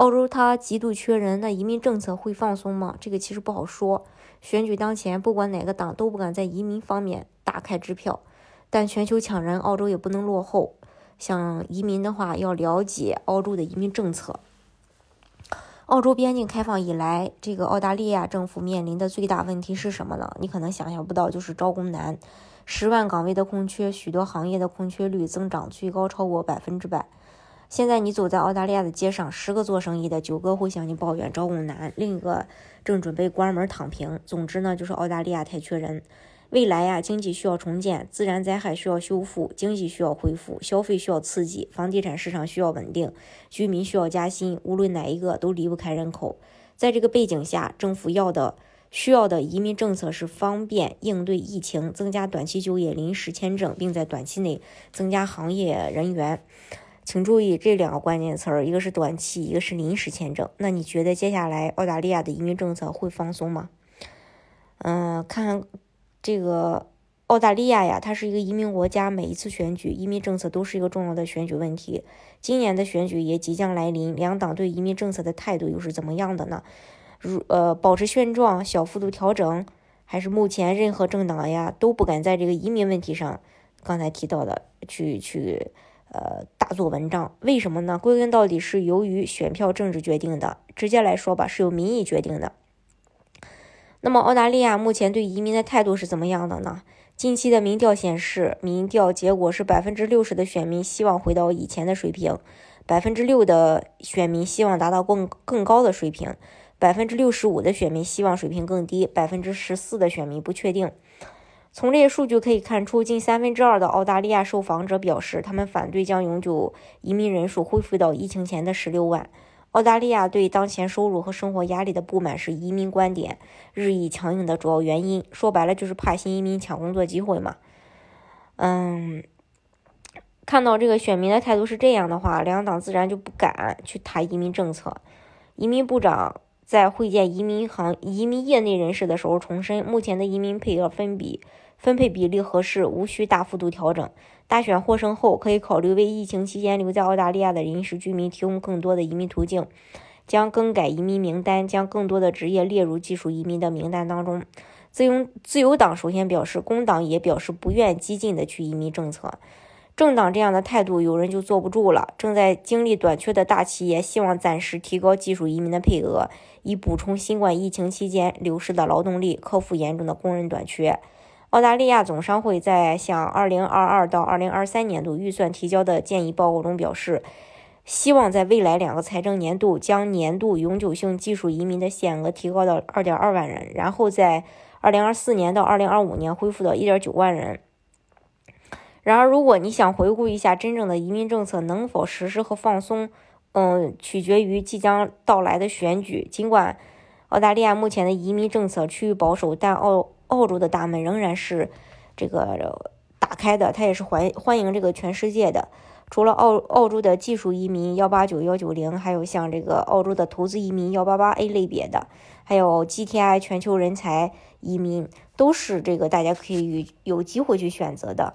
澳洲它极度缺人，那移民政策会放松吗？这个其实不好说。选举当前，不管哪个党都不敢在移民方面大开支票。但全球抢人，澳洲也不能落后。想移民的话，要了解澳洲的移民政策。澳洲边境开放以来，这个澳大利亚政府面临的最大问题是什么呢？你可能想象不到，就是招工难。十万岗位的空缺，许多行业的空缺率增长最高超过百分之百。现在你走在澳大利亚的街上，十个做生意的九个会向你抱怨招工难，另一个正准备关门躺平。总之呢，就是澳大利亚太缺人。未来呀，经济需要重建，自然灾害需要修复，经济需要恢复，消费需要刺激，房地产市场需要稳定，居民需要加薪。无论哪一个都离不开人口。在这个背景下，政府要的、需要的移民政策是方便应对疫情，增加短期就业临时签证，并在短期内增加行业人员。请注意这两个关键词儿，一个是短期，一个是临时签证。那你觉得接下来澳大利亚的移民政策会放松吗？嗯，看这个澳大利亚呀，它是一个移民国家，每一次选举，移民政策都是一个重要的选举问题。今年的选举也即将来临，两党对移民政策的态度又是怎么样的呢？如呃，保持现状，小幅度调整，还是目前任何政党呀都不敢在这个移民问题上，刚才提到的去去。呃，大做文章，为什么呢？归根到底是由于选票政治决定的。直接来说吧，是由民意决定的。那么，澳大利亚目前对移民的态度是怎么样的呢？近期的民调显示，民调结果是百分之六十的选民希望回到以前的水平，百分之六的选民希望达到更更高的水平，百分之六十五的选民希望水平更低，百分之十四的选民不确定。从这些数据可以看出，近三分之二的澳大利亚受访者表示，他们反对将永久移民人数恢复到疫情前的十六万。澳大利亚对当前收入和生活压力的不满是移民观点日益强硬的主要原因。说白了，就是怕新移民抢工作机会嘛。嗯，看到这个选民的态度是这样的话，两党自然就不敢去谈移民政策。移民部长在会见移民行移民业内人士的时候重申，目前的移民配额分比。分配比例合适，无需大幅度调整。大选获胜后，可以考虑为疫情期间留在澳大利亚的临时居民提供更多的移民途径，将更改移民名单，将更多的职业列入技术移民的名单当中。自由自由党首先表示，工党也表示不愿激进的去移民政策。政党这样的态度，有人就坐不住了。正在经历短缺的大企业希望暂时提高技术移民的配额，以补充新冠疫情期间流失的劳动力，克服严重的工人短缺。澳大利亚总商会在向2022到2023年度预算提交的建议报告中表示，希望在未来两个财政年度将年度永久性技术移民的限额提高到2.2万人，然后在2024年到2025年恢复到1.9万人。然而，如果你想回顾一下真正的移民政策能否实施和放松，嗯，取决于即将到来的选举。尽管澳大利亚目前的移民政策趋于保守，但澳澳洲的大门仍然是这个打开的，它也是欢欢迎这个全世界的。除了澳澳洲的技术移民幺八九幺九零，还有像这个澳洲的投资移民幺八八 A 类别的，还有 GTI 全球人才移民，都是这个大家可以有机会去选择的。